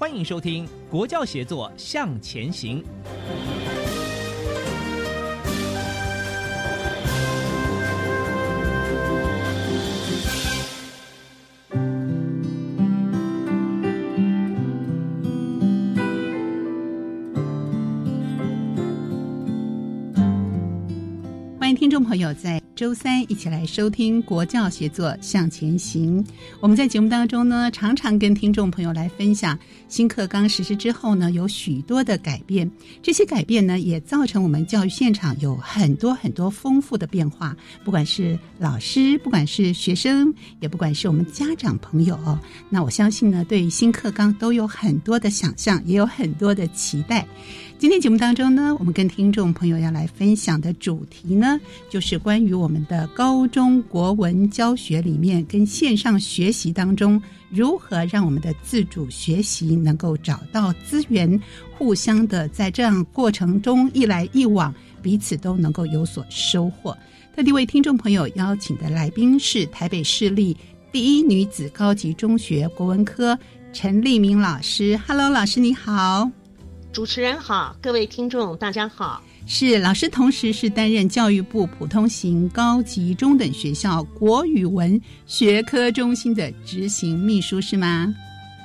欢迎收听《国教协作向前行》。朋友在。周三一起来收听国教协作向前行。我们在节目当中呢，常常跟听众朋友来分享新课纲实施之后呢，有许多的改变。这些改变呢，也造成我们教育现场有很多很多丰富的变化。不管是老师，不管是学生，也不管是我们家长朋友，那我相信呢，对于新课纲都有很多的想象，也有很多的期待。今天节目当中呢，我们跟听众朋友要来分享的主题呢，就是关于我们的高中国文教学里面跟线上学习当中，如何让我们的自主学习能够找到资源，互相的在这样过程中一来一往，彼此都能够有所收获。特地为听众朋友邀请的来宾是台北市立第一女子高级中学国文科陈立明老师。Hello，老师你好。主持人好，各位听众大家好。是老师，同时是担任教育部普通型高级中等学校国语文学科中心的执行秘书，是吗？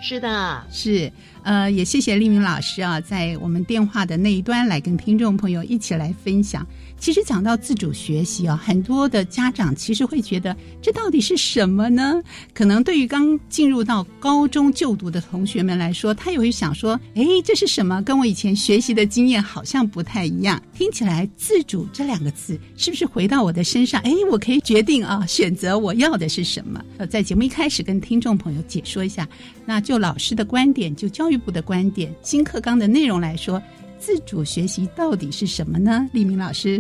是的，是。呃，也谢谢立明老师啊，在我们电话的那一端来跟听众朋友一起来分享。其实讲到自主学习啊，很多的家长其实会觉得这到底是什么呢？可能对于刚进入到高中就读的同学们来说，他也会想说：“哎，这是什么？跟我以前学习的经验好像不太一样。”听起来“自主”这两个字是不是回到我的身上？哎，我可以决定啊，选择我要的是什么？呃，在节目一开始跟听众朋友解说一下，那就老师的观点，就教育部的观点，新课纲的内容来说。自主学习到底是什么呢？立明老师，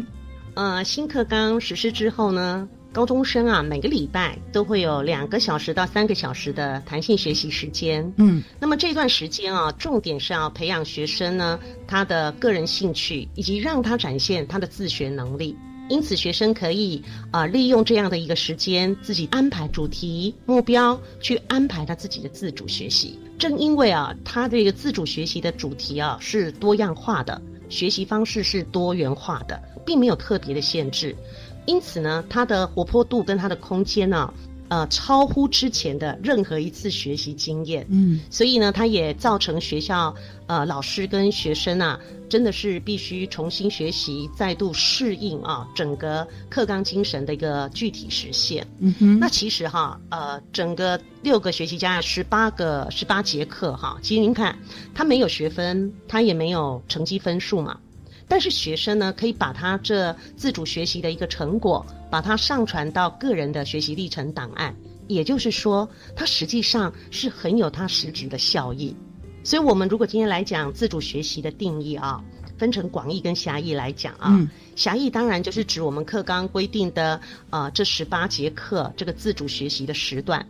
呃，新课纲实施之后呢，高中生啊，每个礼拜都会有两个小时到三个小时的弹性学习时间。嗯，那么这段时间啊，重点是要培养学生呢他的个人兴趣，以及让他展现他的自学能力。因此，学生可以啊利用这样的一个时间，自己安排主题、目标，去安排他自己的自主学习。正因为啊，他这个自主学习的主题啊是多样化的，学习方式是多元化的，并没有特别的限制，因此呢，他的活泼度跟他的空间呢。呃，超乎之前的任何一次学习经验，嗯，所以呢，它也造成学校呃老师跟学生啊，真的是必须重新学习，再度适应啊整个课纲精神的一个具体实现。嗯哼，那其实哈，呃，整个六个学习加十八个十八节课哈，其实您看，它没有学分，它也没有成绩分数嘛。但是学生呢，可以把他这自主学习的一个成果，把它上传到个人的学习历程档案，也就是说，它实际上是很有它实质的效益。所以，我们如果今天来讲自主学习的定义啊，分成广义跟狭义来讲啊，狭义当然就是指我们课纲规定的啊这十八节课这个自主学习的时段。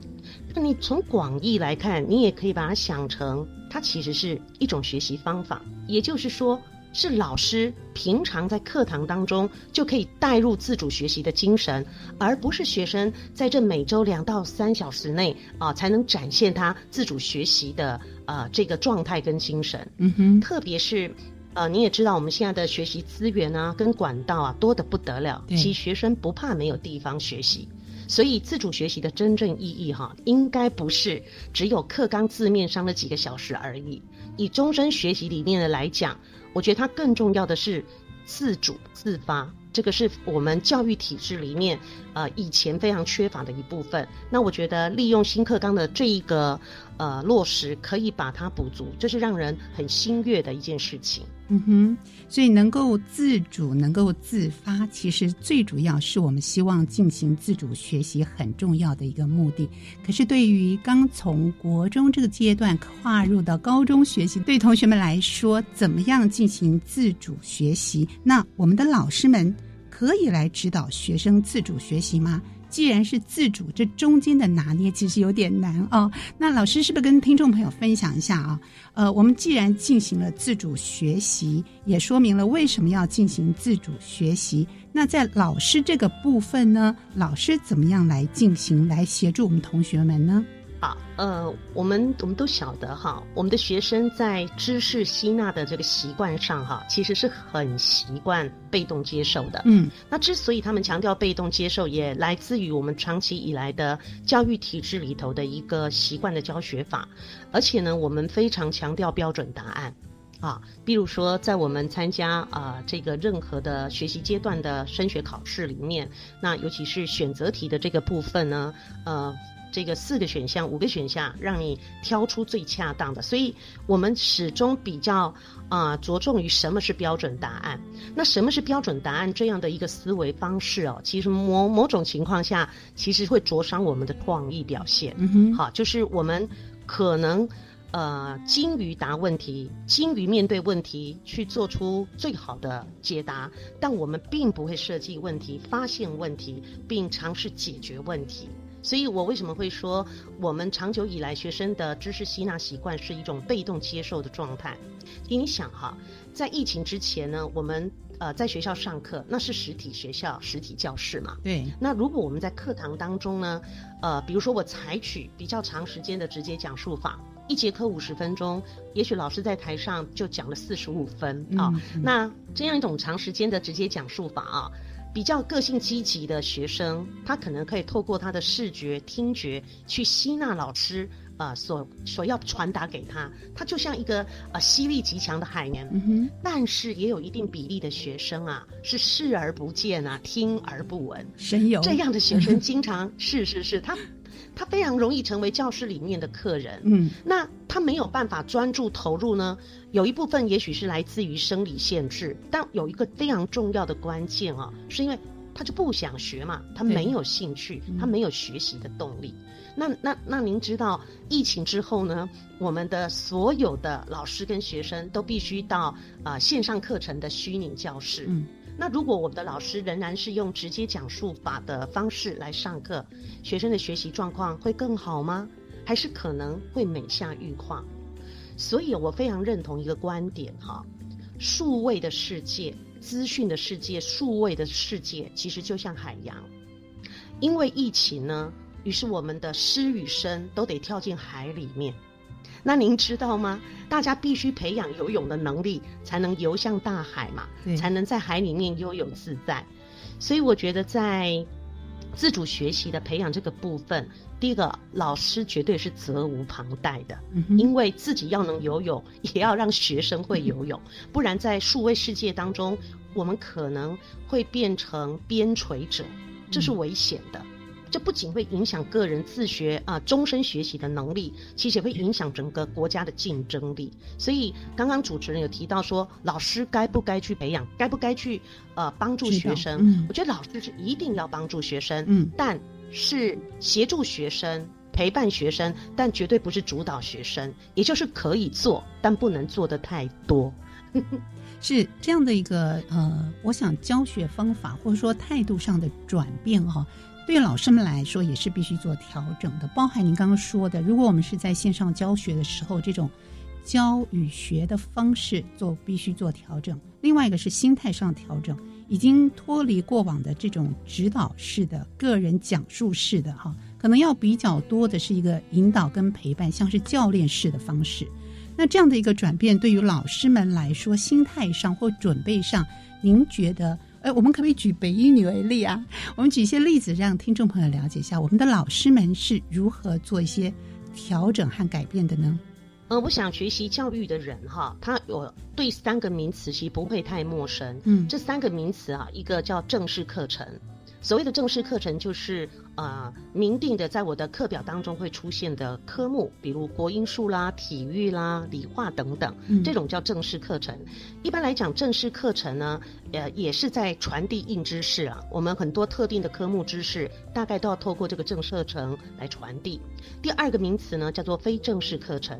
那你从广义来看，你也可以把它想成，它其实是一种学习方法，也就是说。是老师平常在课堂当中就可以带入自主学习的精神，而不是学生在这每周两到三小时内啊才能展现他自主学习的呃这个状态跟精神。嗯哼，特别是呃，你也知道我们现在的学习资源啊，跟管道啊多得不得了，其实学生不怕没有地方学习。所以自主学习的真正意义哈，应该不是只有课纲字面上的几个小时而已。以终身学习理念的来讲，我觉得它更重要的是自主自发，这个是我们教育体制里面呃以前非常缺乏的一部分。那我觉得利用新课纲的这一个呃落实，可以把它补足，这是让人很欣悦的一件事情。嗯哼，所以能够自主、能够自发，其实最主要是我们希望进行自主学习很重要的一个目的。可是对于刚从国中这个阶段跨入到高中学习，对同学们来说，怎么样进行自主学习？那我们的老师们可以来指导学生自主学习吗？既然是自主，这中间的拿捏其实有点难哦。那老师是不是跟听众朋友分享一下啊？呃，我们既然进行了自主学习，也说明了为什么要进行自主学习。那在老师这个部分呢，老师怎么样来进行，来协助我们同学们呢？好，呃，我们我们都晓得哈，我们的学生在知识吸纳的这个习惯上哈，其实是很习惯被动接受的。嗯，那之所以他们强调被动接受，也来自于我们长期以来的教育体制里头的一个习惯的教学法，而且呢，我们非常强调标准答案。啊，比如说，在我们参加啊、这个任何的学习阶段的升学考试里面，那尤其是选择题的这个部分呢，呃，这个四个选项、五个选项，让你挑出最恰当的。所以我们始终比较啊、着重于什么是标准答案。那什么是标准答案这样的一个思维方式哦，其实某某种情况下，其实会灼伤我们的创意表现。嗯哼，好，就是我们可能呃精于答问题，精于面对问题，去做出最好的解答，但我们并不会设计问题、发现问题，并尝试解决问题。所以我为什么会说，我们长久以来学生的知识吸纳习惯是一种被动接受的状态？你想哈，在疫情之前呢，我们呃在学校上课，那是实体学校、实体教室嘛。对，那如果我们在课堂当中呢，呃，比如说我采取比较长时间的直接讲述法，一节课五十分钟，也许老师在台上就讲了四十五分啊、嗯那这样一种长时间的直接讲述法啊，比较个性积极的学生，他可能可以透过他的视觉、听觉去吸纳老师。呃，所所要传达给他，他就像一个呃吸力极强的海绵，嗯哼，但是也有一定比例的学生啊，是视而不见啊，听而不闻。神游这样的学生经常是是是，他他非常容易成为教室里面的客人。嗯那他没有办法专注投入呢，有一部分也许是来自于生理限制，但有一个非常重要的关键啊，是因为他就不想学嘛，他没有兴趣，嗯他没有学习的动力。那那那您知道疫情之后呢，我们的所有的老师跟学生都必须到啊、呃线上课程的虚拟教室。嗯，那如果我们的老师仍然是用直接讲述法的方式来上课，学生的学习状况会更好吗？还是可能会每下愈况？所以我非常认同一个观点哈，数位的世界、资讯的世界、数位的世界，其实就像海洋。因为疫情呢，于是我们的师与生都得跳进海里面。那您知道吗？大家必须培养游泳的能力，才能游向大海嘛，才能在海里面悠游自在。所以我觉得在自主学习的培养这个部分，第一个老师绝对是责无旁贷的，嗯，因为自己要能游泳，也要让学生会游泳，不然在数位世界当中，我们可能会变成边陲者，这是危险的。这不仅会影响个人自学啊、终身学习的能力，其实也会影响整个国家的竞争力。所以刚刚主持人有提到说，老师该不该去培养，该不该去呃帮助学生？嗯我觉得老师是一定要帮助学生，嗯但是协助学生、陪伴学生，但绝对不是主导学生，也就是可以做，但不能做的太多。是这样的一个呃，我想教学方法或者说态度上的转变哈、对于老师们来说也是必须做调整的。包含您刚刚说的，如果我们是在线上教学的时候，这种教与学的方式做必须做调整；另外一个是心态上调整，已经脱离过往的这种指导式的、个人讲述式的哈，可能要比较多的是一个引导跟陪伴，像是教练式的方式。那这样的一个转变，对于老师们来说，心态上或准备上，您觉得？呃，我们可不可以举北一女为例啊？我们举一些例子，让听众朋友了解一下，我们的老师们是如何做一些调整和改变的呢？呃，我想学习教育的人哈，他有对三个名词其实不会太陌生。嗯，这三个名词啊，一个叫正式课程。所谓的正式课程，就是呃明定的，在我的课表当中会出现的科目，比如国英数啦、体育啦、理化等等，这种叫正式课程。一般来讲，正式课程呢，呃，也是在传递硬知识啊。我们很多特定的科目知识，大概都要透过这个正式课程来传递。第二个名词呢，叫做非正式课程。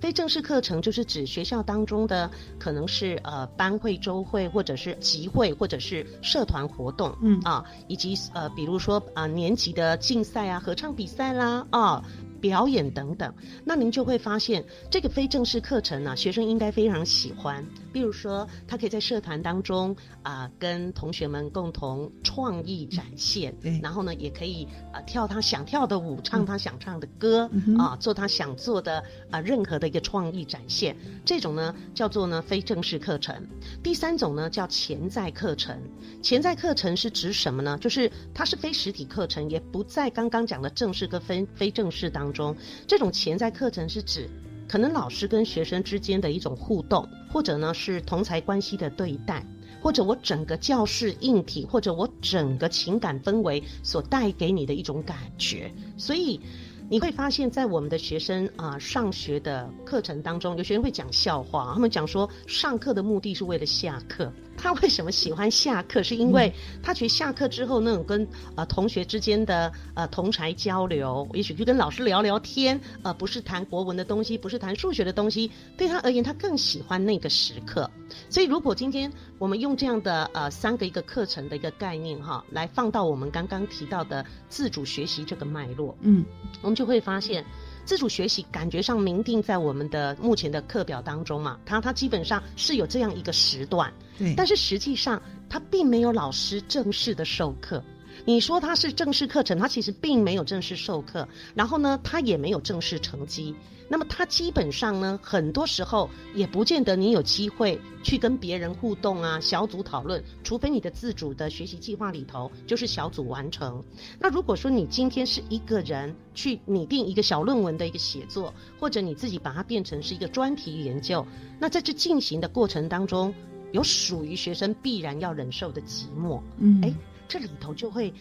非正式课程就是指学校当中的可能是呃班会、周会，或者是集会，或者是社团活动，嗯啊，以及。呃，比如说啊，年级的竞赛啊，合唱比赛啦，啊。表演等等，那您就会发现这个非正式课程呢，学生应该非常喜欢。比如说，他可以在社团当中啊，跟同学们共同创意展现，然后呢，也可以啊跳他想跳的舞，唱他想唱的歌，啊，做他想做的啊任何的一个创意展现。这种呢叫做呢非正式课程。第三种呢叫潜在课程。潜在课程是指什么呢？就是它是非实体课程，也不在刚刚讲的正式跟非非正式。当中，这种潜在课程是指可能老师跟学生之间的一种互动，或者呢是同才关系的对待，或者我整个教室硬体，或者我整个情感氛围所带给你的一种感觉。所以你会发现在我们的学生啊上学的课程当中，有学生会讲笑话，他们讲说上课的目的是为了下课。他为什么喜欢下课？是因为他觉得下课之后那种跟呃同学之间的呃同才交流，也许就跟老师聊聊天，呃，不是谈国文的东西，不是谈数学的东西，对他而言，他更喜欢那个时刻。所以，如果今天我们用这样的呃三个一个课程的一个概念哈，来放到我们刚刚提到的自主学习这个脉络，嗯，我们就会发现。自主学习感觉上明定在我们的目前的课表当中嘛，它它基本上是有这样一个时段，对，但是实际上它并没有老师正式的授课。你说它是正式课程，它其实并没有正式授课，然后呢，它也没有正式成绩。那么它基本上呢，很多时候也不见得你有机会去跟别人互动啊，小组讨论，除非你的自主的学习计划里头就是小组完成。那如果说你今天是一个人去拟定一个小论文的一个写作，或者你自己把它变成是一个专题研究，那在这进行的过程当中，有属于学生必然要忍受的寂寞。嗯，哎。这里头就会，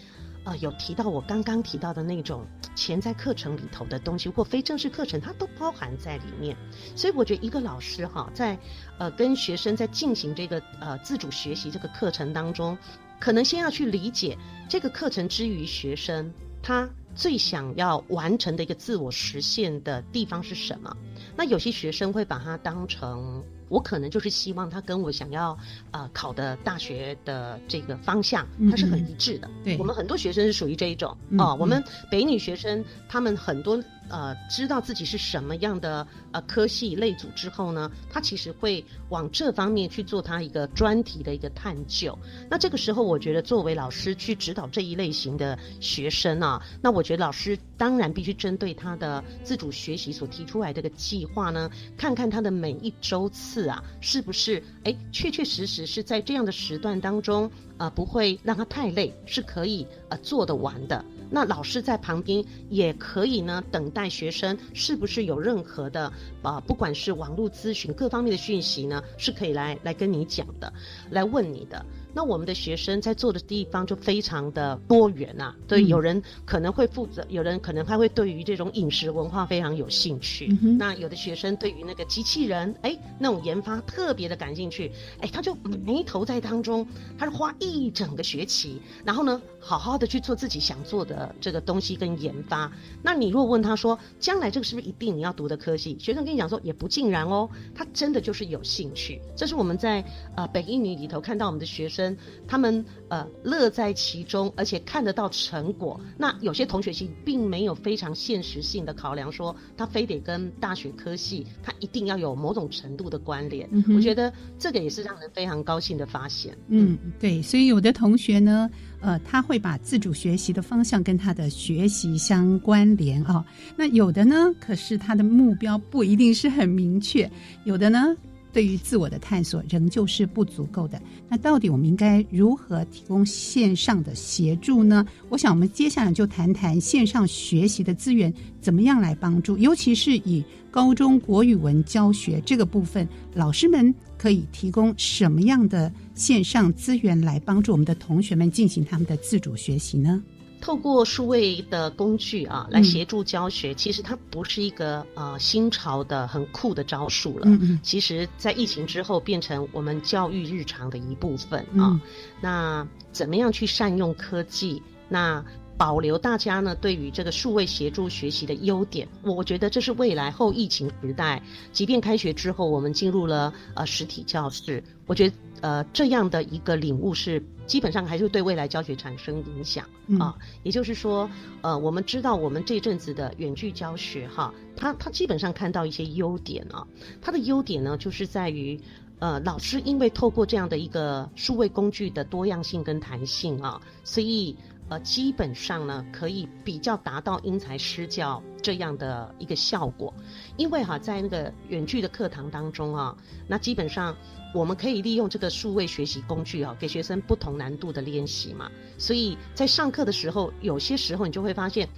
呃，有提到我刚刚提到的那种潜在课程里头的东西，或非正式课程，它都包含在里面。所以我觉得一个老师哈，在呃跟学生在进行这个呃自主学习这个课程当中，可能先要去理解这个课程之于学生，他最想要完成的一个自我实现的地方是什么。那有些学生会把它当成。我可能就是希望他跟我想要呃考的大学的这个方向，它是很一致的。对，我们很多学生是属于这一种啊。我们北女学生他们很多呃知道自己是什么样的呃科系类组之后呢，他其实会往这方面去做他一个专题的一个探究。那这个时候，我觉得作为老师去指导这一类型的学生啊，那我觉得老师当然必须针对他的自主学习所提出来这个计划呢，看看他的每一周次。啊，是不是？哎，确确实实是在这样的时段当中，呃，不会让他太累，是可以呃做得完的。那老师在旁边也可以呢，等待学生是不是有任何的呃，不管是网络咨询各方面的讯息呢，是可以来来跟你讲的，来问你的。那我们的学生在做的地方就非常的多元啊，对，有人可能会负责，有人可能他会对于这种饮食文化非常有兴趣。那有的学生对于那个机器人，哎，那种研发特别的感兴趣，哎，他就埋头在当中，他是花一整个学期，然后呢，好好的去做自己想做的这个东西跟研发。那你如果问他说，将来这个是不是一定你要读的科系？学生跟你讲说，也不尽然哦，他真的就是有兴趣。这是我们在呃北一女里头看到我们的学生。生他们呃乐在其中，而且看得到成果。那有些同学其实并没有非常现实性的考量，说他非得跟大学科系，他一定要有某种程度的关联。我觉得这个也是让人非常高兴的发现。嗯，对，所以有的同学呢，呃，他会把自主学习的方向跟他的学习相关联啊。那有的呢，可是他的目标不一定是很明确，有的呢。对于自我的探索仍旧是不足够的。那到底我们应该如何提供线上的协助呢？我想我们接下来就谈谈线上学习的资源怎么样来帮助，尤其是以高中国语文教学这个部分，老师们可以提供什么样的线上资源来帮助我们的同学们进行他们的自主学习呢？透过数位的工具啊，来协助教学，其实它不是一个呃新潮的很酷的招数了。嗯嗯，其实，在疫情之后，变成我们教育日常的一部分啊。那怎么样去善用科技？那保留大家呢对于这个数位协助学习的优点，我觉得这是未来后疫情时代，即便开学之后，我们进入了呃实体教室，我觉得呃这样的一个领悟是。基本上还是对未来教学产生影响啊，也就是说，呃，我们知道我们这阵子的远距教学哈，它它基本上看到一些优点啊，它的优点呢就是在于，呃，老师因为透过这样的一个数位工具的多样性跟弹性啊，所以。呃，基本上呢，可以比较达到因材施教这样的一个效果，因为哈，在那个远距的课堂当中啊，那基本上我们可以利用这个数位学习工具啊，给学生不同难度的练习嘛，所以在上课的时候，有些时候你就会发现，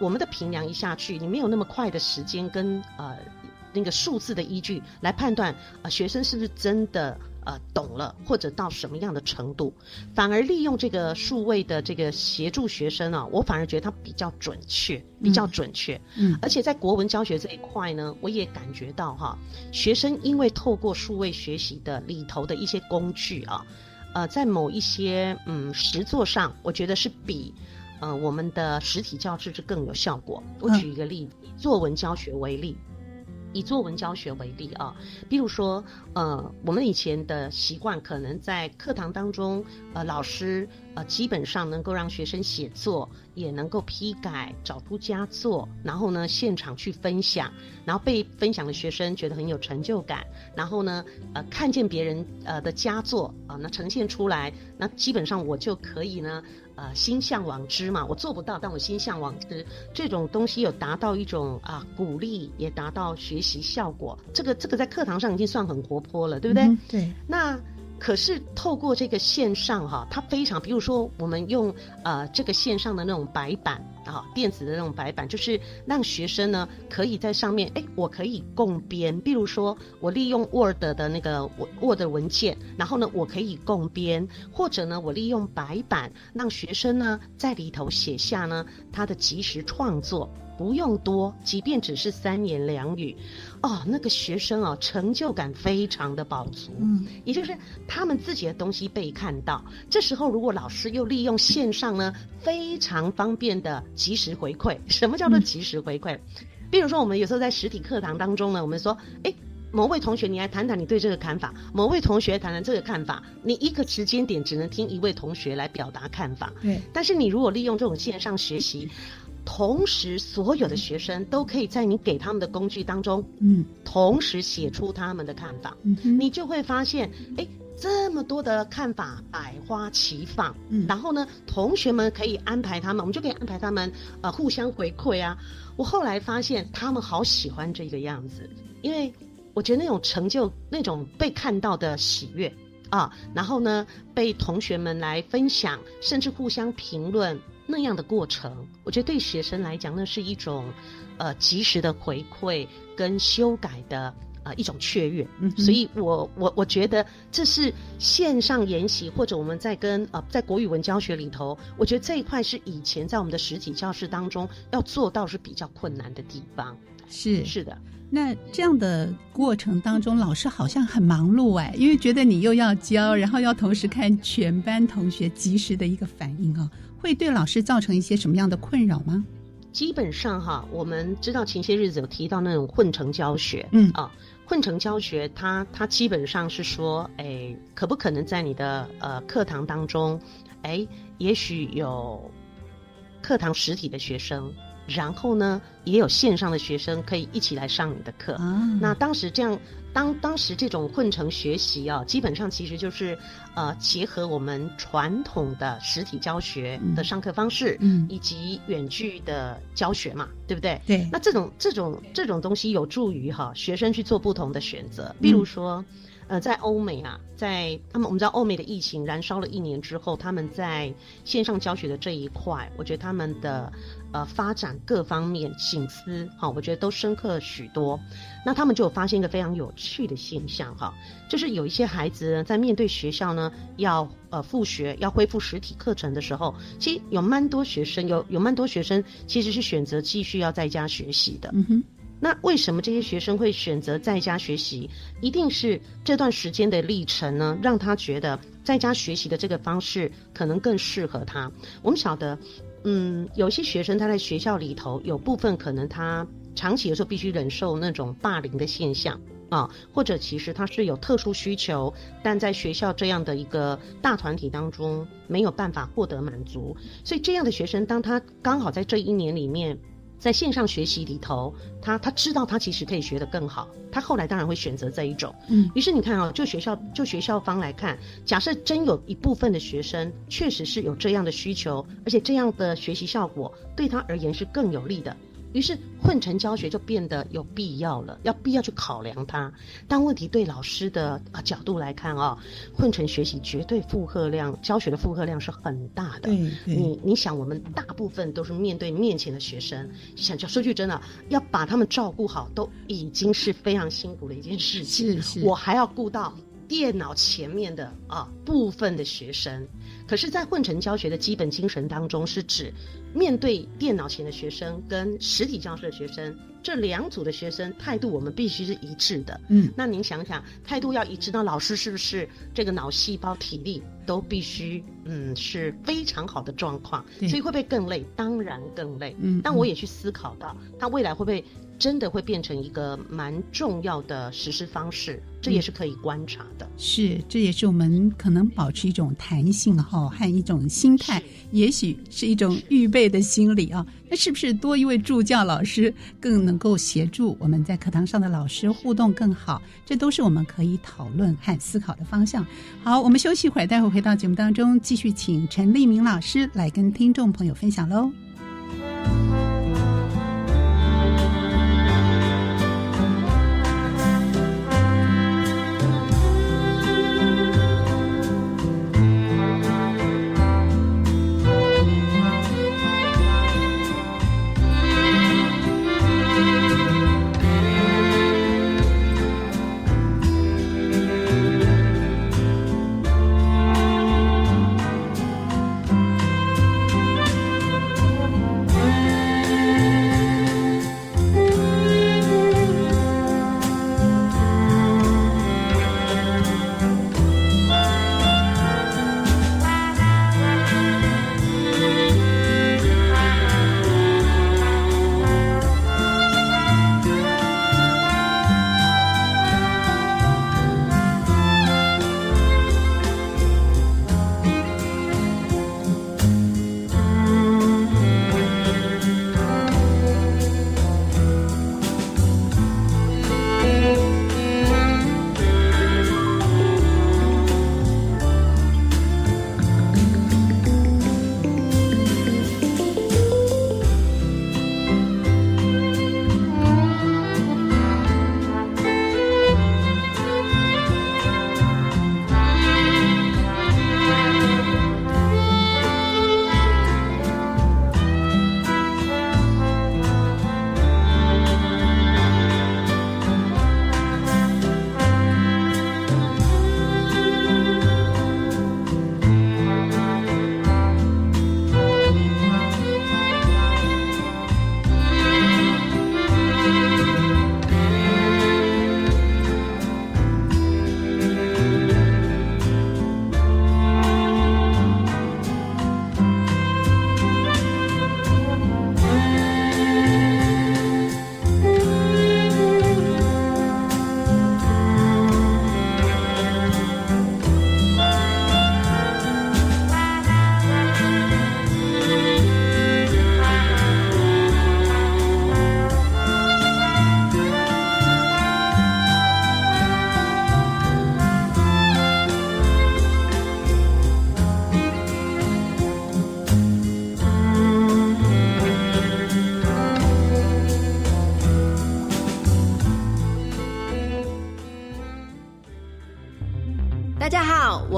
我们的平量一下去，你没有那么快的时间跟呃那个数字的依据来判断啊，学生是不是真的。呃，懂了或者到什么样的程度，反而利用这个数位的这个协助学生啊，我反而觉得它比较准确，比较准确。嗯，而且在国文教学这一块呢，我也感觉到哈，学生因为透过数位学习的里头的一些工具啊，呃，在某一些嗯实作上，我觉得是比呃我们的实体教室是更有效果。我举一个例子，作文教学为例。以作文教学为例啊，比如说，呃，我们以前的习惯可能在课堂当中，呃，老师呃基本上能够让学生写作，也能够批改、找出佳作，然后呢现场去分享，然后被分享的学生觉得很有成就感，然后呢，呃，看见别人呃的佳作啊，那呈现出来，那基本上我就可以呢。呃，心向往之嘛，我做不到，但我心向往之，这种东西有达到一种啊鼓励，也达到学习效果。这个这个在课堂上已经算很活泼了，对不对？对。那。可是透过这个线上哈，它非常，比如说我们用呃这个线上的那种白板啊，电子的那种白板，就是让学生呢可以在上面，哎，我可以共编，比如说我利用 Word 的那个 Word 文件，然后呢我可以共编，或者呢我利用白板让学生呢在里头写下呢他的即时创作。不用多，即便只是三言两语，哦，那个学生哦，成就感非常的饱足。嗯，也就是他们自己的东西被看到。这时候，如果老师又利用线上呢，非常方便的及时回馈。什么叫做及时回馈？比如说，我们有时候在实体课堂当中呢，我们说，哎，某位同学，你来谈谈你对这个看法；某位同学谈谈这个看法。你一个时间点只能听一位同学来表达看法。对。但是你如果利用这种线上学习。同时，所有的学生都可以在你给他们的工具当中，嗯，同时写出他们的看法，嗯，你就会发现，哎，这么多的看法百花齐放，嗯，然后呢，同学们可以安排他们，我们就可以安排他们，呃，互相回馈啊。我后来发现他们好喜欢这个样子，因为我觉得那种成就、那种被看到的喜悦啊，然后呢，被同学们来分享，甚至互相评论。那样的过程，我觉得对学生来讲，那是一种，呃，及时的回馈跟修改的呃一种雀跃。嗯，所以我我我觉得这是线上研习或者我们在跟呃在国语文教学里头，我觉得这一块是以前在我们的实体教室当中要做到是比较困难的地方。是是的，那这样的过程当中，老师好像很忙碌哎，因为觉得你又要教，然后要同时看全班同学及时的一个反应哦。会对老师造成一些什么样的困扰吗？基本上哈，我们知道前些日子有提到那种混成教学，嗯啊，混成教学它它基本上是说，哎，可不可能在你的呃课堂当中，哎，也许有课堂实体的学生。然后呢，也有线上的学生可以一起来上你的课。那当时这样，当当时这种混成学习啊，基本上其实就是，呃，结合我们传统的实体教学的上课方式，嗯，以及远距的教学嘛，对不对？对。那这种这种这种东西有助于哈学生去做不同的选择，比如说。呃，在欧美啊，在他们我们知道欧美的疫情燃烧了一年之后，他们在线上教学的这一块，我觉得他们的呃发展各方面醒思，哈，我觉得都深刻许多。那他们就有发现一个非常有趣的现象，哈，就是有一些孩子在面对学校呢要呃复学要恢复实体课程的时候，其实有蛮多学生有有蛮多学生其实是选择继续要在家学习的。嗯哼。那为什么这些学生会选择在家学习？一定是这段时间的历程呢，让他觉得在家学习的这个方式可能更适合他。我们晓得，嗯，有些学生他在学校里头有部分可能他长期的时候必须忍受那种霸凌的现象啊，或者其实他是有特殊需求，但在学校这样的一个大团体当中没有办法获得满足，所以这样的学生，当他刚好在这一年里面。在线上学习里头，他他知道他其实可以学得更好，他后来当然会选择这一种。嗯，于是你看啊，就学校就学校方来看，假设真有一部分的学生确实是有这样的需求，而且这样的学习效果对他而言是更有利的。于是混成教学就变得有必要了，要必要去考量它。但问题对老师的啊角度来看啊，混成学习绝对负荷量，教学的负荷量是很大的。你你想，我们大部分都是面对面前的学生，想讲说句真的，要把他们照顾好，都已经是非常辛苦的一件事情。是是，我还要顾到电脑前面的啊部分的学生。可是，在混成教学的基本精神当中，是指面对电脑前的学生跟实体教室的学生这两组的学生态度，我们必须是一致的。嗯，那您想想，态度要一致，那老师是不是这个脑细胞体力都必须嗯是非常好的状况？所以会不会更累？当然更累。嗯，但我也去思考到，他未来会不会？真的会变成一个蛮重要的实施方式，这也是可以观察的。是，这也是我们可能保持一种弹性哈，和一种心态，也许是一种预备的心理啊。那是不是多一位助教老师更能够协助我们在课堂上的老师互动更好？这都是我们可以讨论和思考的方向。好，我们休息一会儿，待会儿回到节目当中，继续请陈立明老师来跟听众朋友分享喽。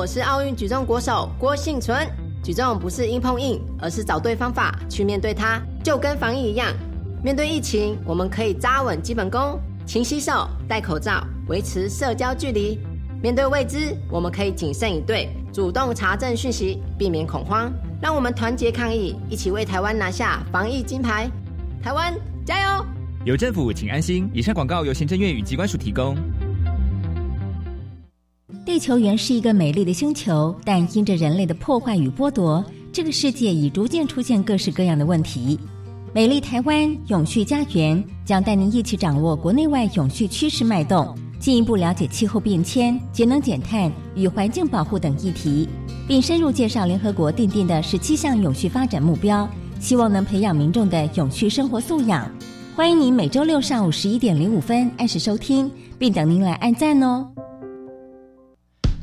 是奥运举重国手郭幸存。举重不是硬碰硬，而是找对方法去面对它，就跟防疫一样。面对疫情，我们可以扎稳基本功，勤洗手、戴口罩，维持社交距离。面对未知，我们可以谨慎以对，主动查证讯息，避免恐慌。让我们团结抗疫，一起为台湾拿下防疫金牌。台湾加油！有政府，请安心。以上广告由行政院与机关署提供。地球原是一个美丽的星球，但因着人类的破坏与剥夺，这个世界已逐渐出现各式各样的问题。美丽台湾永续家园将带您一起掌握国内外永续趋势脉动，进一步了解气候变迁、节能减碳与环境保护等议题，并深入介绍联合国订定的十七项永续发展目标，希望能培养民众的永续生活素养。欢迎您每周六上午十一点零五分按时收听，并等您来按赞哦。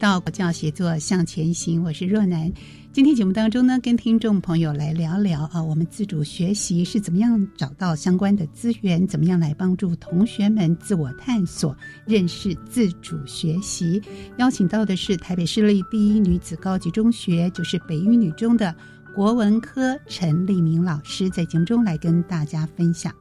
到国教协作向前行，我是若楠。今天节目当中呢，跟听众朋友来聊聊啊，我们自主学习是怎么样找到相关的资源，怎么样来帮助同学们自我探索、认识自主学习。邀请到的是台北市立第一女子高级中学，就是北一女中的国文科陈立明老师，在节目中来跟大家分享。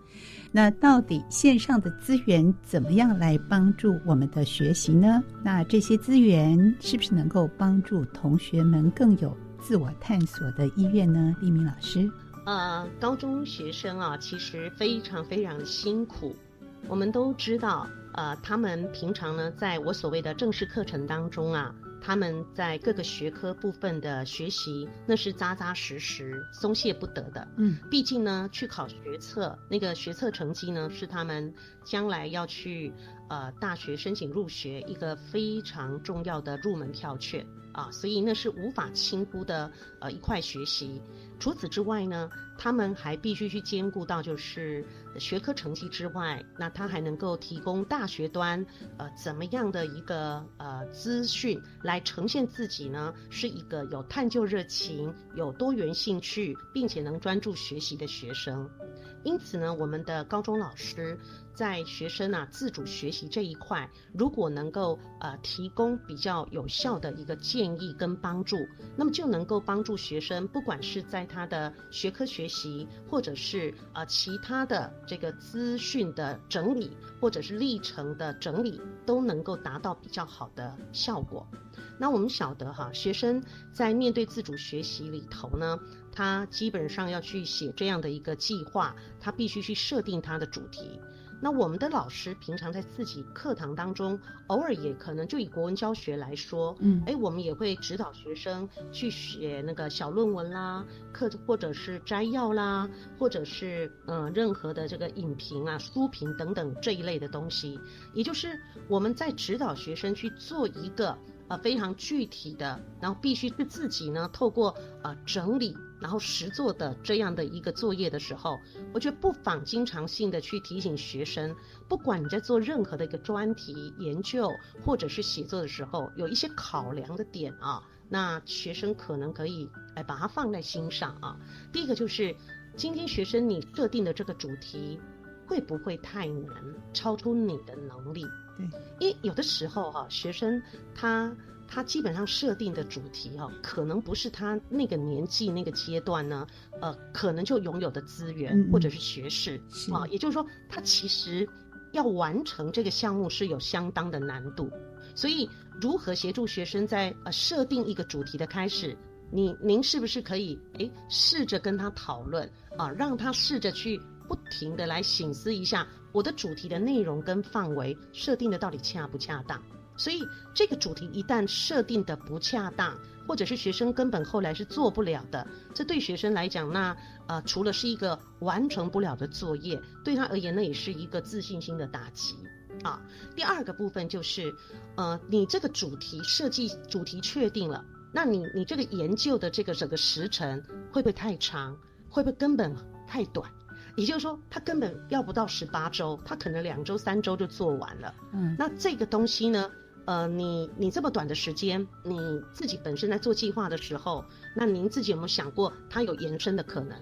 那到底线上的资源怎么样来帮助我们的学习呢？那这些资源是不是能够帮助同学们更有自我探索的意愿呢？立明老师，呃，高中学生啊，其实非常非常的辛苦。我们都知道，呃，他们平常呢，在我所谓的正式课程当中啊。他们在各个学科部分的学习，那是扎扎实实、松懈不得的。嗯，毕竟呢，去考学测，那个学测成绩呢，是他们将来要去呃大学申请入学一个非常重要的入门票券啊，所以那是无法轻忽的呃一块学习。除此之外呢，他们还必须去兼顾到，就是学科成绩之外，那他还能够提供大学端，呃，怎么样的一个呃资讯来呈现自己呢？是一个有探究热情、有多元兴趣，并且能专注学习的学生。因此呢，我们的高中老师在学生啊自主学习这一块，如果能够呃提供比较有效的一个建议跟帮助，那么就能够帮助学生，不管是在他的学科学习，或者是呃其他的这个资讯的整理，或者是历程的整理，都能够达到比较好的效果。那我们晓得哈，学生在面对自主学习里头呢。他基本上要去写这样的一个计划，他必须去设定他的主题。那我们的老师平常在自己课堂当中，偶尔也可能就以国文教学来说，嗯，哎，我们也会指导学生去写那个小论文啦，课或者是摘要啦，或者是嗯任何的这个影评啊、书评等等这一类的东西。也就是我们在指导学生去做一个呃非常具体的，然后必须是自己呢透过呃整理。然后实做的这样的一个作业的时候，我觉得不妨经常性的去提醒学生，不管你在做任何的一个专题研究或者是写作的时候，有一些考量的点啊，那学生可能可以哎把它放在心上啊。第一个就是今天学生你设定的这个主题会不会太难，超出你的能力？对，因为有的时候哈，学生他他基本上设定的主题哈，可能不是他那个年纪那个阶段呢，呃，可能就拥有的资源或者是学识啊，也就是说，他其实要完成这个项目是有相当的难度，所以如何协助学生在呃设定一个主题的开始？你您是不是可以诶试着跟他讨论啊，让他试着去不停的来醒思一下我的主题的内容跟范围设定的到底恰不恰当？所以这个主题一旦设定的不恰当，或者是学生根本后来是做不了的，这对学生来讲，那呃除了是一个完成不了的作业，对他而言那也是一个自信心的打击啊。第二个部分就是，呃，你这个主题设计主题确定了。那你你这个研究的这个整个时程会不会太长？会不会根本太短？也就是说，他根本要不到十八周，他可能两周、三周就做完了。嗯，那这个东西呢？呃，你你这么短的时间，你自己本身在做计划的时候，那您自己有没有想过，它有延伸的可能？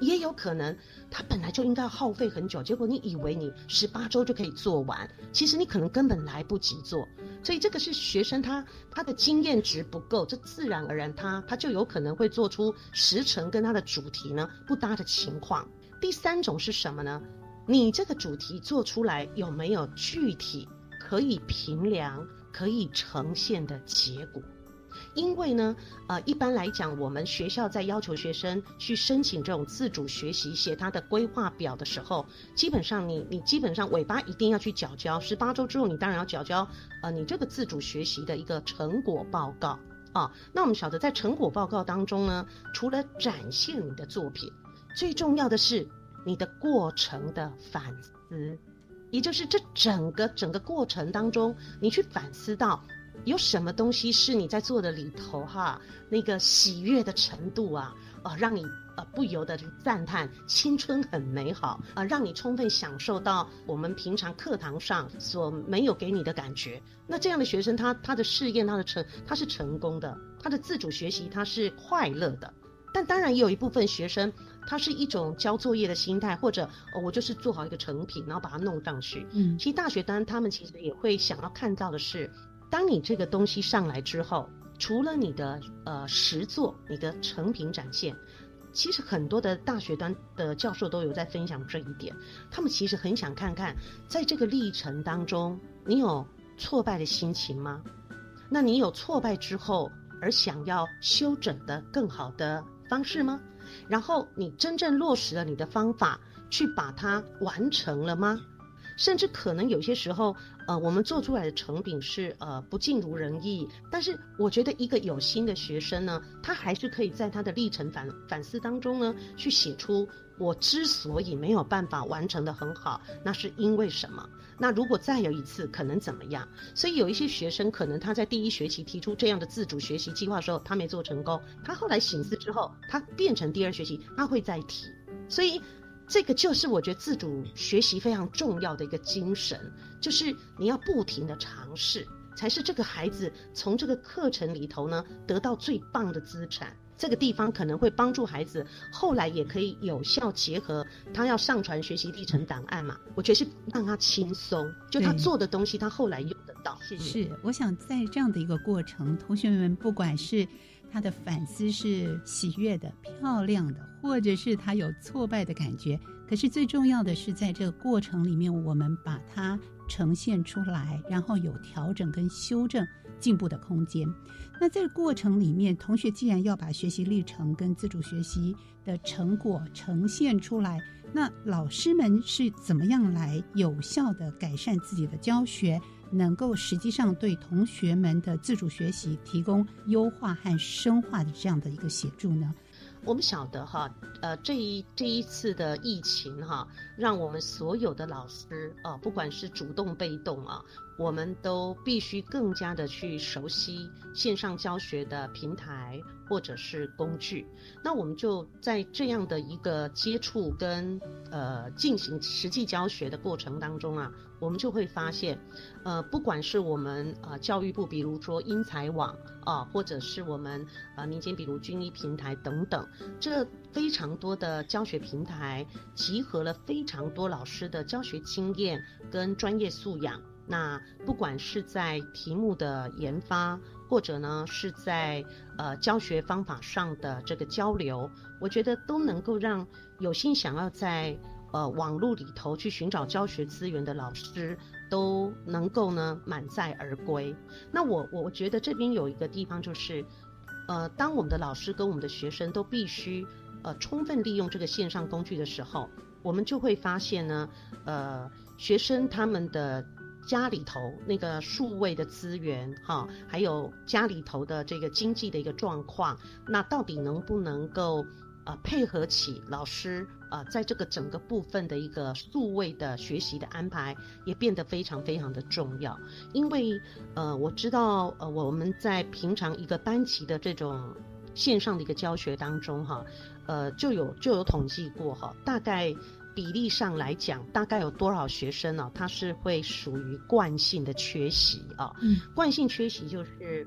也有可能，他本来就应该耗费很久，结果你以为你十八周就可以做完，其实你可能根本来不及做。所以这个是学生他他的经验值不够，这自然而然他他就有可能会做出时程跟他的主题呢不搭的情况。第三种是什么呢？你这个主题做出来有没有具体可以评量、可以呈现的结果？因为呢，呃，一般来讲，我们学校在要求学生去申请这种自主学习、写他的规划表的时候，基本上你你基本上尾巴一定要去缴交，十八周之后你当然要缴交，呃，你这个自主学习的一个成果报告啊。那我们晓得，在成果报告当中呢，除了展现你的作品，最重要的是你的过程的反思，也就是这整个整个过程当中，你去反思到。有什么东西是你在做的里头哈？那个喜悦的程度啊，呃，让你呃不由得赞叹青春很美好啊，让你充分享受到我们平常课堂上所没有给你的感觉。那这样的学生，他他的试验，他的成，他是成功的，他的自主学习，他是快乐的。但当然也有一部分学生，他是一种交作业的心态，或者我就是做好一个成品，然后把它弄上去。嗯，其实大学端他们其实也会想要看到的是。当你这个东西上来之后，除了你的呃实作、你的成品展现，其实很多的大学端的教授都有在分享这一点。他们其实很想看看，在这个历程当中，你有挫败的心情吗？那你有挫败之后而想要修整的更好的方式吗？然后你真正落实了你的方法，去把它完成了吗？甚至可能有些时候，呃，我们做出来的成品是呃不尽如人意。但是我觉得一个有心的学生呢，他还是可以在他的历程反反思当中呢，去写出我之所以没有办法完成的很好，那是因为什么？那如果再有一次，可能怎么样？所以有一些学生可能他在第一学期提出这样的自主学习计划的时候，他没做成功，他后来醒思之后，他变成第二学期他会再提。所以。这个就是我觉得自主学习非常重要的一个精神，就是你要不停的尝试，才是这个孩子从这个课程里头呢得到最棒的资产。这个地方可能会帮助孩子后来也可以有效结合他要上传学习历程档案嘛。我觉得是让他轻松，就他做的东西他后来用得到。是，我想在这样的一个过程，同学们不管是。他的反思是喜悦的、漂亮的，或者是他有挫败的感觉。可是最重要的是，在这个过程里面，我们把它呈现出来，然后有调整跟修正、进步的空间。那在过程里面，同学既然要把学习历程跟自主学习的成果呈现出来，那老师们是怎么样来有效的改善自己的教学？能够实际上对同学们的自主学习提供优化和深化的这样的一个协助呢？我们晓得哈，呃，这一这一次的疫情哈，让我们所有的老师啊，不管是主动被动啊。我们都必须更加的去熟悉线上教学的平台或者是工具。那我们就在这样的一个接触跟呃进行实际教学的过程当中啊，我们就会发现，呃，不管是我们呃教育部，比如说英才网啊，或者是我们呃民间比如军医平台等等，这非常多的教学平台集合了非常多老师的教学经验跟专业素养。那不管是在题目的研发，或者呢是在呃教学方法上的这个交流，我觉得都能够让有心想要在呃网络里头去寻找教学资源的老师都能够呢满载而归。那我我我觉得这边有一个地方就是，呃，当我们的老师跟我们的学生都必须呃充分利用这个线上工具的时候，我们就会发现呢，呃，学生他们的。家里头那个数位的资源，哈，还有家里头的这个经济的一个状况，那到底能不能够呃配合起老师呃在这个整个部分的一个数位的学习的安排，也变得非常非常的重要。因为呃我知道呃我们在平常一个班级的这种线上的一个教学当中，哈，呃就有就有统计过哈，大概。比例上来讲，大概有多少学生呢？他是会属于惯性的缺席啊。嗯，惯性缺席就是，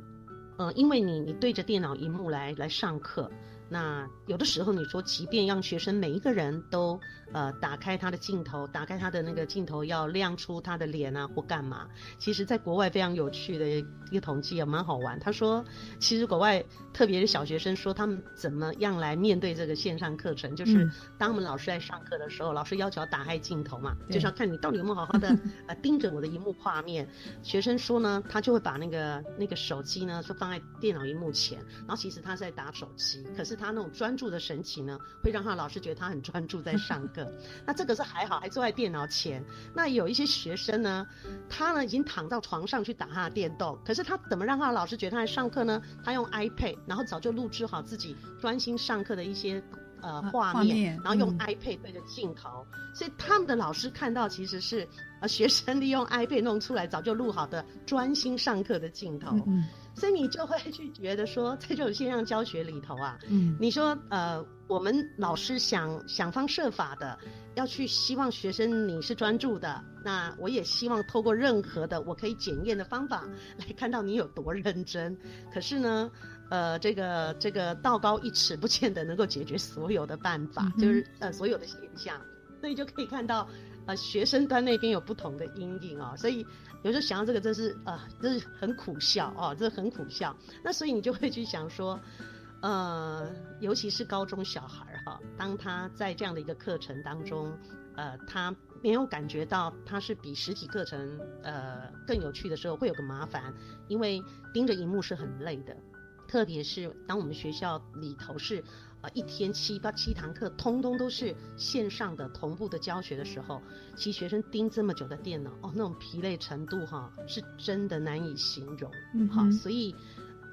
呃，因为你你对着电脑荧幕来来上课，那有的时候你说，即便让学生每一个人都。呃，打开他的镜头，打开他的那个镜头，要亮出他的脸啊，或干嘛？其实，在国外非常有趣的一个统计也蛮好玩。他说，其实国外特别是小学生说，他们怎么样来面对这个线上课程，就是当我们老师在上课的时候，老师要求要打开镜头嘛，就是要看你到底有没有好好的 呃盯着我的荧幕画面。学生说呢，他就会把那个那个手机呢，就放在电脑荧幕前，然后其实他在打手机，可是他那种专注的神情呢，会让他老师觉得他很专注在上课。那这个是还好，还坐在电脑前。那有一些学生呢，他呢已经躺到床上去打他的电动，可是他怎么让他的老师觉得他在上课呢？他用 iPad，然后早就录制好自己专心上课的一些呃画面，然后用 iPad 对着镜头，所以他们的老师看到其实是呃学生利用 iPad 弄出来早就录好的专心上课的镜头。所以你就会去觉得说，在这种线上教学里头啊，嗯，你说呃，我们老师想想方设法的要去希望学生你是专注的，那我也希望透过任何的我可以检验的方法来看到你有多认真。可是呢，呃，这个这个道高一尺，不见得能够解决所有的办法，就是呃所有的现象，所以就可以看到。呃，学生端那边有不同的阴影哦，所以有时候想到这个，真是啊，真是很苦笑哦，这很苦笑。那所以你就会去想说，呃，尤其是高中小孩哈，当他在这样的一个课程当中，呃，他没有感觉到他是比实体课程呃更有趣的时候，会有个麻烦，因为盯着荧幕是很累的，特别是当我们学校里头是。呃，一天七八七堂课，通通都是线上的同步的教学的时候，其实学生盯这么久的电脑，哦，那种疲累程度哈，是真的难以形容。嗯，好，所以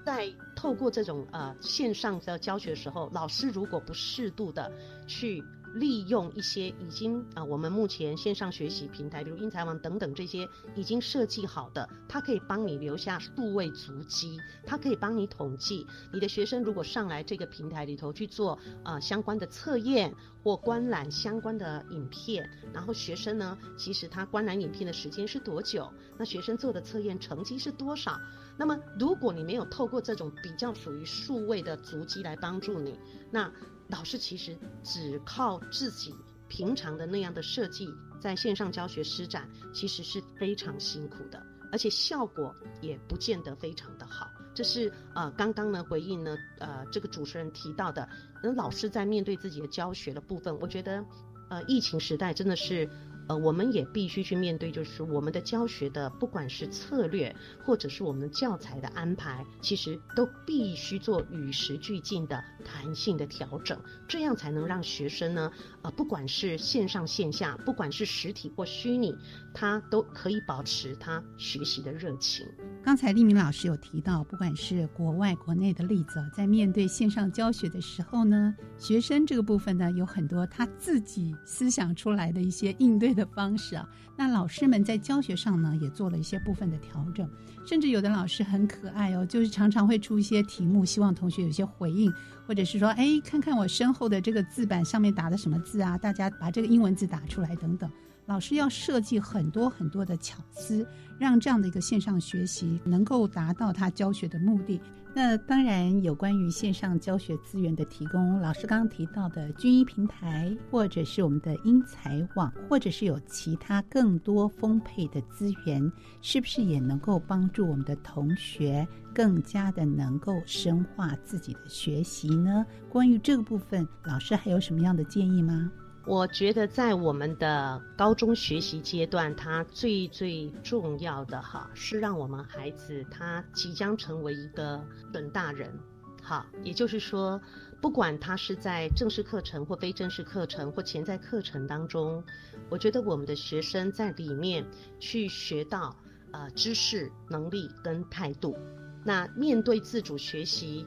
在透过这种呃线上的教学的时候，老师如果不适度的去。利用一些已经啊，我们目前线上学习平台，比如英才网等等这些已经设计好的，它可以帮你留下数位足迹，它可以帮你统计你的学生如果上来这个平台里头去做啊相关的测验或观览相关的影片，然后学生呢，其实他观览影片的时间是多久？那学生做的测验成绩是多少？那么如果你没有透过这种比较属于数位的足迹来帮助你，那。老师其实只靠自己平常的那样的设计，在线上教学施展，其实是非常辛苦的，而且效果也不见得非常的好。这是呃刚刚呢回应呢呃这个主持人提到的，那老师在面对自己的教学的部分，我觉得呃疫情时代真的是。呃，我们也必须去面对，就是我们的教学的，不管是策略，或者是我们教材的安排，其实都必须做与时俱进的弹性的调整，这样才能让学生呢，呃，不管是线上线下，不管是实体或虚拟，他都可以保持他学习的热情。刚才立明老师有提到，不管是国外国内的例子，在面对线上教学的时候呢，学生这个部分呢，有很多他自己思想出来的一些应对的。的方式啊，那老师们在教学上呢，也做了一些部分的调整，甚至有的老师很可爱哦，就是常常会出一些题目，希望同学有些回应，或者是说，哎，看看我身后的这个字板上面打的什么字啊，大家把这个英文字打出来等等。老师要设计很多很多的巧思，让这样的一个线上学习能够达到他教学的目的。那当然，有关于线上教学资源的提供，老师刚刚提到的军医平台，或者是我们的英才网，或者是有其他更多丰沛的资源，是不是也能够帮助我们的同学更加的能够深化自己的学习呢？关于这个部分，老师还有什么样的建议吗？我觉得在我们的高中学习阶段，它最最重要的哈，是让我们孩子他即将成为一个准大人，好，也就是说，不管他是在正式课程或非正式课程或潜在课程当中，我觉得我们的学生在里面去学到呃知识、能力跟态度，那面对自主学习。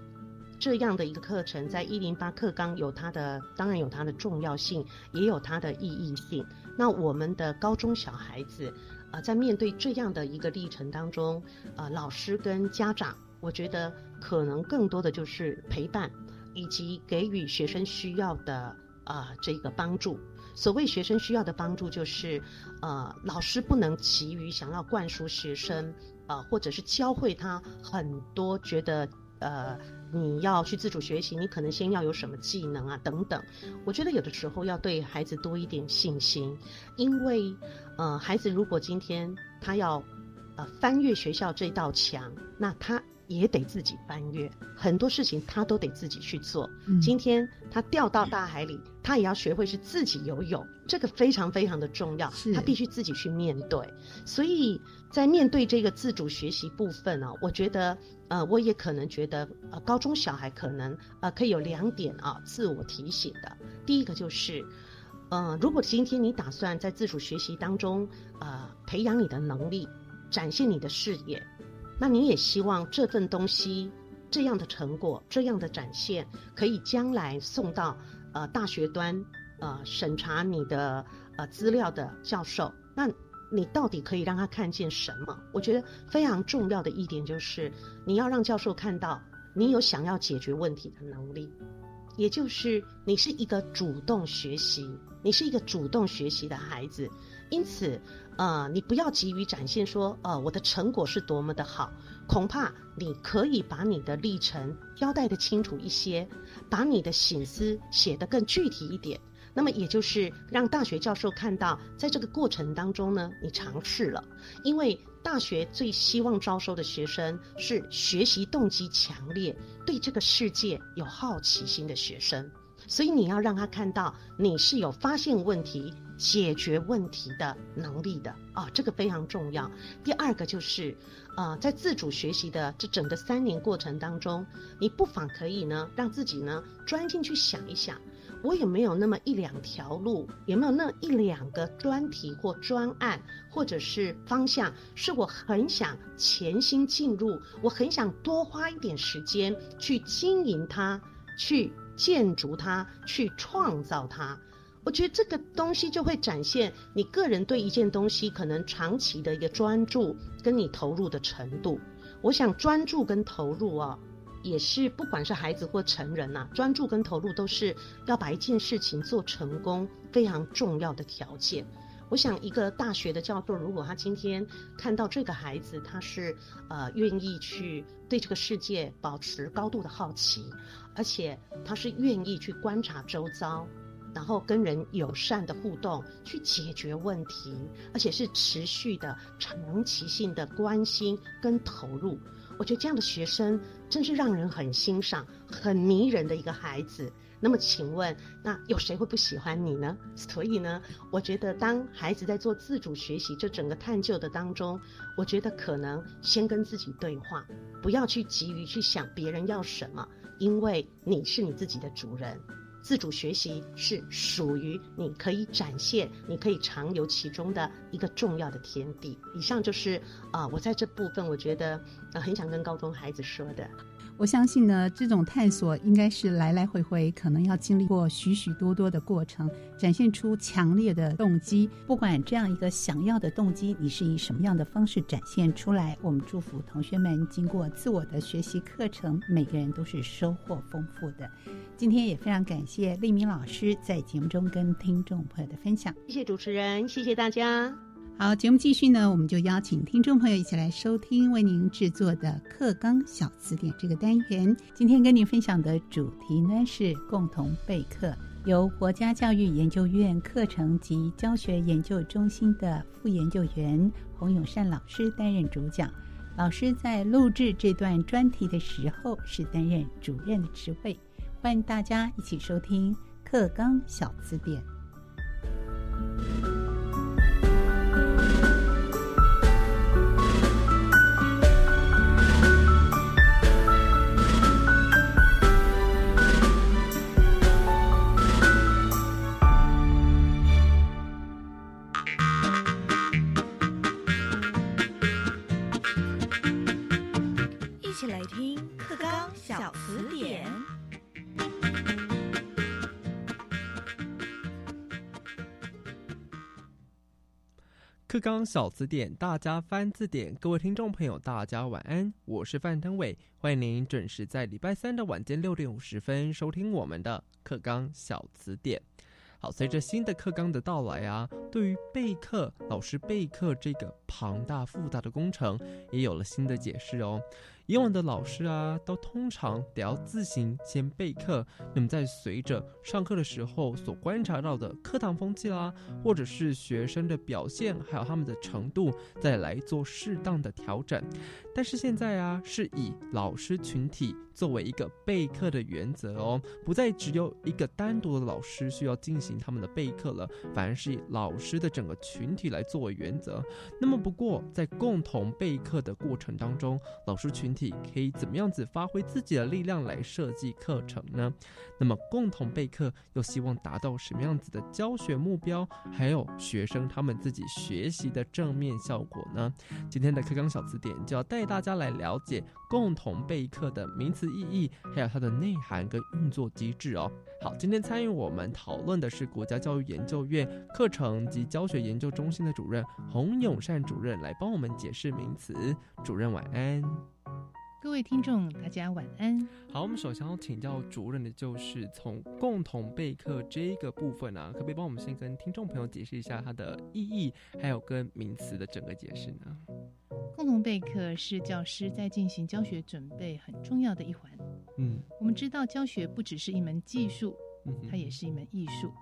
这样的一个课程，在一零八课纲有它的，当然有它的重要性，也有它的意义性。那我们的高中小孩子，啊，在面对这样的一个历程当中，啊，老师跟家长，我觉得可能更多的就是陪伴，以及给予学生需要的啊这个帮助。所谓学生需要的帮助，就是呃，老师不能急于想要灌输学生，啊，或者是教会他很多觉得呃。你要去自主学习，你可能先要有什么技能啊？等等，我觉得有的时候要对孩子多一点信心，因为，呃，孩子如果今天他要，呃，翻越学校这道墙，那他。也得自己翻越很多事情，他都得自己去做。今天他掉到大海里，他也要学会是自己游泳，这个非常非常的重要。他必须自己去面对。所以在面对这个自主学习部分呢，我觉得，呃，我也可能觉得，呃，高中小孩可能，呃，可以有两点啊，自我提醒的。第一个就是，呃，如果今天你打算在自主学习当中，呃，培养你的能力，展现你的视野。那你也希望这份东西，这样的成果，这样的展现，可以将来送到呃大学端，呃审查你的呃资料的教授，那你到底可以让他看见什么？我觉得非常重要的一点就是，你要让教授看到你有想要解决问题的能力，也就是你是一个主动学习，你是一个主动学习的孩子，因此。呃，你不要急于展现说，呃，我的成果是多么的好，恐怕你可以把你的历程交代的清楚一些，把你的心思写得更具体一点。那么也就是让大学教授看到，在这个过程当中呢，你尝试了，因为大学最希望招收的学生是学习动机强烈、对这个世界有好奇心的学生，所以你要让他看到你是有发现问题。解决问题的能力的啊，这个非常重要。第二个就是，呃，在自主学习的这整个三年过程当中，你不妨可以呢，让自己呢钻进去想一想，我有没有那么一两条路，有没有那一两个专题或专案，或者是方向，是我很想潜心进入，我很想多花一点时间去经营它，去建筑它，去创造它。我觉得这个东西就会展现你个人对一件东西可能长期的一个专注，跟你投入的程度。我想专注跟投入啊，也是不管是孩子或成人呐，专注跟投入都是要把一件事情做成功非常重要的条件。我想一个大学的教授，如果他今天看到这个孩子，他是呃愿意去对这个世界保持高度的好奇，而且他是愿意去观察周遭。然后跟人友善的互动，去解决问题，而且是持续的、长期性的关心跟投入。我觉得这样的学生真是让人很欣赏、很迷人的一个孩子。那么，请问，那有谁会不喜欢你呢？所以呢，我觉得当孩子在做自主学习这整个探究的当中，我觉得可能先跟自己对话，不要去急于去想别人要什么，因为你是你自己的主人。自主学习是属于你可以展现、你可以长游其中的一个重要的天地。以上就是啊，我在这部分我觉得呃很想跟高中孩子说的。我相信呢，这种探索应该是来来回回，可能要经历过许许多多的过程，展现出强烈的动机。不管这样一个想要的动机，你是以什么样的方式展现出来，我们祝福同学们经过自我的学习课程，每个人都是收获丰富的。今天也非常感谢丽明老师在节目中跟听众朋友的分享，谢谢主持人，谢谢大家。好，节目继续呢，我们就邀请听众朋友一起来收听为您制作的《课纲小词典》这个单元。今天跟您分享的主题呢是共同备课，由国家教育研究院课程及教学研究中心的副研究员洪永善老师担任主讲。老师在录制这段专题的时候是担任主任的职位。欢迎大家一起收听《课纲小词典》。纲小词典，大家翻字典。各位听众朋友，大家晚安，我是范登伟，欢迎您准时在礼拜三的晚间六点五十分收听我们的课纲小词典。好，随着新的课纲的到来啊，对于备课老师备课这个庞大复杂的工程，也有了新的解释哦。以往的老师啊，都通常得要自行先备课，那么在随着上课的时候所观察到的课堂风气啦，或者是学生的表现，还有他们的程度，再来做适当的调整。但是现在啊，是以老师群体作为一个备课的原则哦，不再只有一个单独的老师需要进行他们的备课了，反而是以老师的整个群体来作为原则。那么不过在共同备课的过程当中，老师群体可以怎么样子发挥自己的力量来设计课程呢？那么共同备课又希望达到什么样子的教学目标，还有学生他们自己学习的正面效果呢？今天的课纲小词典就要带大家来了解共同备课的名词意义，还有它的内涵跟运作机制哦。好，今天参与我们讨论的是国家教育研究院课程及教学研究中心的主任洪永善主任来帮我们解释名词。主任晚安。各位听众，大家晚安。好，我们首先要请教主任的就是从共同备课这个部分啊，可不可以帮我们先跟听众朋友解释一下它的意义，还有跟名词的整个解释呢？共同备课是教师在进行教学准备很重要的一环。嗯，我们知道教学不只是一门技术，它也是一门艺术。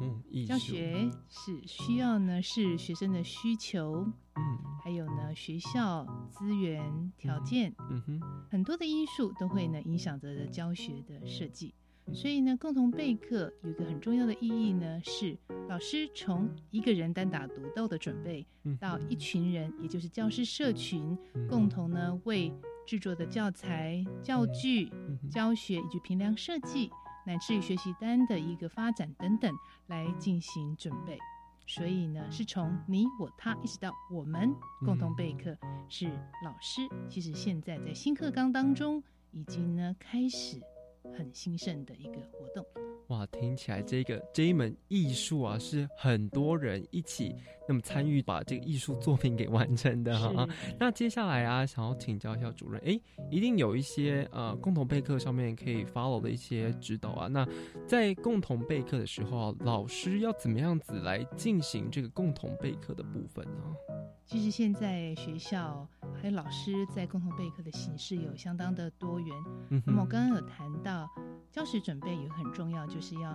嗯，教学是需要呢，是学生的需求，嗯，还有呢，学校资源条件，嗯哼，很多的因素都会呢影响着教学的设计。所以呢，共同备课有一个很重要的意义呢，是老师从一个人单打独斗的准备，到一群人，也就是教师社群，共同呢为制作的教材、教具、教学以及评量设计。乃至于学习单的一个发展等等来进行准备，所以呢，是从你我他一直到我们共同备课，是老师。其实现在在新课纲当中已经呢开始很兴盛的一个活动。哇，听起来这个这一门艺术啊，是很多人一起那么参与把这个艺术作品给完成的哈。那接下来啊，想要请教一下主任，哎，一定有一些呃共同备课上面可以 follow 的一些指导啊。那在共同备课的时候啊，老师要怎么样子来进行这个共同备课的部分呢？其实现在学校还有老师在共同备课的形式有相当的多元。嗯，那么我刚刚有谈到教学准备也很重要，就是要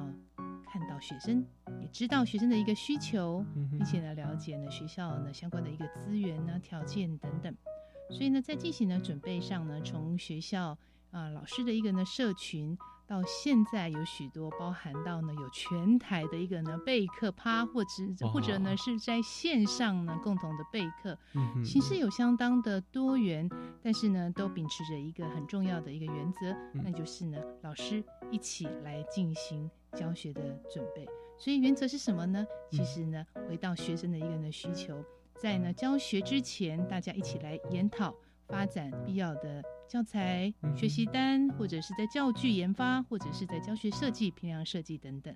看到学生，也知道学生的一个需求，并且呢了解呢学校呢相关的一个资源呢条件等等。所以呢在进行的准备上呢，从学校啊老师的一个呢社群。到现在有许多包含到呢，有全台的一个呢备课趴，或者或者呢是在线上呢共同的备课，形式有相当的多元，但是呢都秉持着一个很重要的一个原则，那就是呢老师一起来进行教学的准备。所以原则是什么呢？其实呢回到学生的一个呢需求，在呢教学之前，大家一起来研讨发展必要的。教材、学习单，或者是在教具研发，或者是在教学设计、评量设计等等。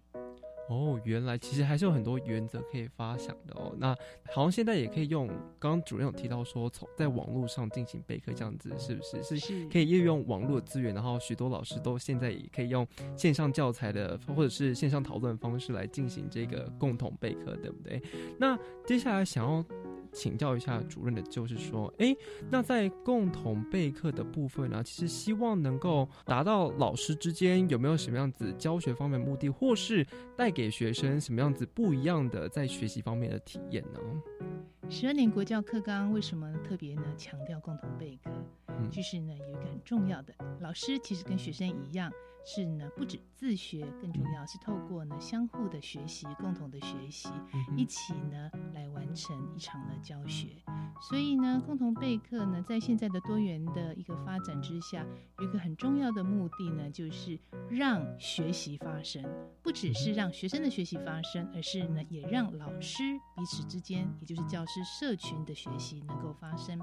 哦，原来其实还是有很多原则可以发想的哦。那好像现在也可以用，刚刚主任有提到说，从在网络上进行备课这样子，是不是是可以利用网络资源？然后许多老师都现在也可以用线上教材的或者是线上讨论方式来进行这个共同备课，对不对？那接下来想要。请教一下主任的，就是说，哎，那在共同备课的部分呢，其实希望能够达到老师之间有没有什么样子教学方面目的，或是带给学生什么样子不一样的在学习方面的体验呢？十二年国教课纲为什么特别呢强调共同备课？就是呢有一个很重要的，老师其实跟学生一样。是呢，不止自学，更重要是透过呢相互的学习，共同的学习，一起呢来完成一场的教学。所以呢，共同备课呢，在现在的多元的一个发展之下，有一个很重要的目的呢，就是让学习发生，不只是让学生的学习发生，而是呢，也让老师彼此之间，也就是教师社群的学习能够发生。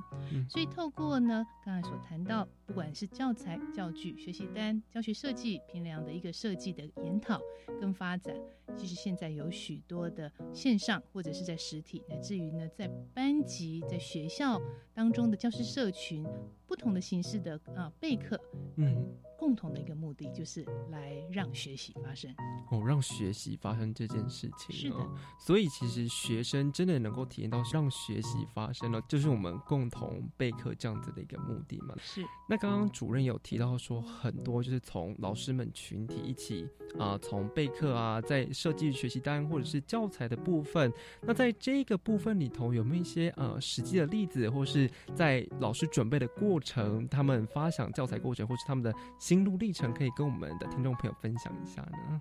所以透过呢，刚才所谈到，不管是教材、教具、学习单、教学设计。平量的一个设计的研讨跟发展，其实现在有许多的线上或者是在实体，乃至于呢在班级、在学校当中的教师社群，不同的形式的啊备课，嗯。共同的一个目的就是来让学习发生哦，让学习发生这件事情是的，所以其实学生真的能够体验到让学习发生了，就是我们共同备课这样子的一个目的嘛。是。那刚刚主任有提到说，很多就是从老师们群体一起啊，从备课啊，在设计学习单或者是教材的部分，那在这个部分里头有没有一些呃实际的例子，或是在老师准备的过程，他们发想教材过程，或是他们的。心路历程可以跟我们的听众朋友分享一下呢？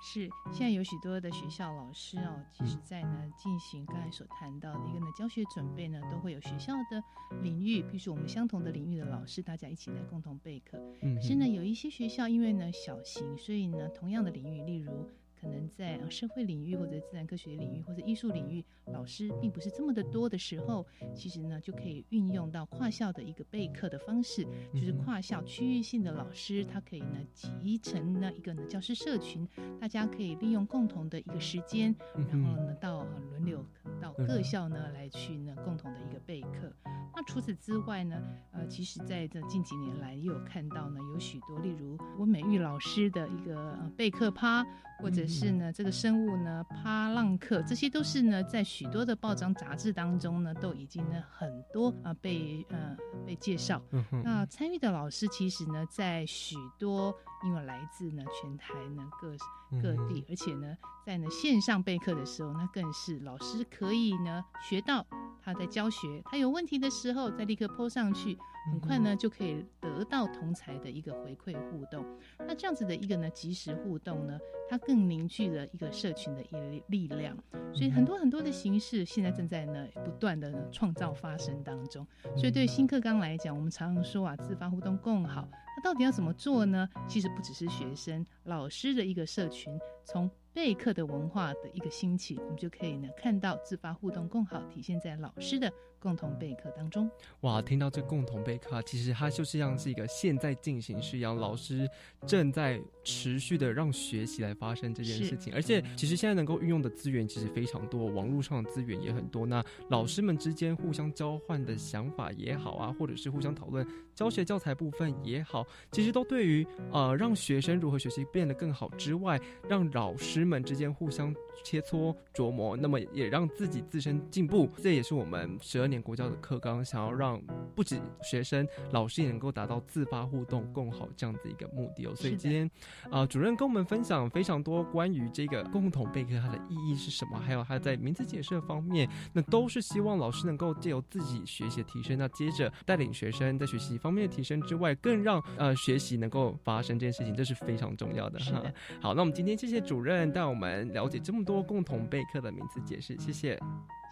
是，现在有许多的学校老师哦，其实在呢进行刚才所谈到的一个呢教学准备呢，都会有学校的领域，比如说我们相同的领域的老师，大家一起来共同备课。嗯，可是呢有一些学校因为呢小型，所以呢同样的领域，例如。可能在社会领域或者自然科学领域或者艺术领域，老师并不是这么的多的时候，其实呢就可以运用到跨校的一个备课的方式，就是跨校区域性的老师，他可以呢集成呢一个呢教师社群，大家可以利用共同的一个时间，然后呢到轮流到各校呢来去呢共同的一个备课。那除此之外呢，呃，其实在这近几年来，也有看到呢有许多，例如温美玉老师的一个备课趴。或者是呢，这个生物呢，帕浪克，这些都是呢，在许多的报章杂志当中呢，都已经呢很多啊被呃被介绍。那参与的老师其实呢，在许多因为来自呢全台呢各各地，而且呢在呢线上备课的时候，那更是老师可以呢学到他在教学，他有问题的时候再立刻泼上去。很快呢，就可以得到同才的一个回馈互动。那这样子的一个呢，及时互动呢，它更凝聚了一个社群的一力量。所以很多很多的形式现在正在呢不断的创造发生当中。所以对新课纲来讲，我们常常说啊，自发互动更好。那到底要怎么做呢？其实不只是学生、老师的一个社群，从备课的文化的一个兴起，我们就可以呢看到自发互动更好体现在老师的。共同备课当中，哇，听到这共同备课，其实它就是像是一个现在进行式一样，老师正在持续的让学习来发生这件事情。而且，其实现在能够运用的资源其实非常多，网络上的资源也很多。那老师们之间互相交换的想法也好啊，或者是互相讨论教学教材部分也好，其实都对于呃让学生如何学习变得更好之外，让老师们之间互相切磋琢磨，那么也让自己自身进步。这也是我们十二。年国教的课纲，想要让不止学生、老师也能够达到自发互动共好这样子一个目的哦。所以今天啊，主任跟我们分享非常多关于这个共同备课它的意义是什么，还有它在名词解释方面，那都是希望老师能够借由自己学习提升，那接着带领学生在学习方面的提升之外，更让呃学习能够发生这件事情，这是非常重要的。哈。好，那我们今天谢谢主任带我们了解这么多共同备课的名词解释，谢谢，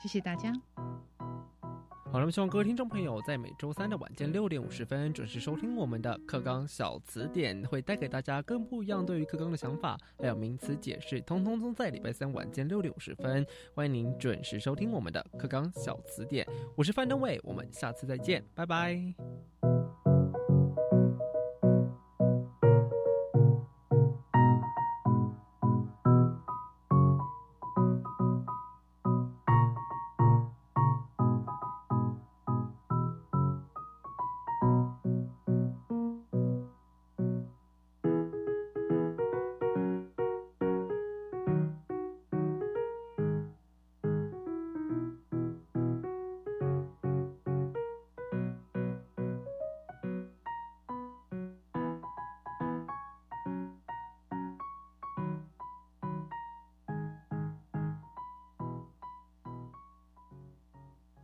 谢谢大家。好了，希望各位听众朋友在每周三的晚间六点五十分准时收听我们的课纲小词典，会带给大家更不一样对于课纲的想法，还有名词解释，通通都在礼拜三晚间六点五十分。欢迎您准时收听我们的课纲小词典，我是范登伟，我们下次再见，拜拜。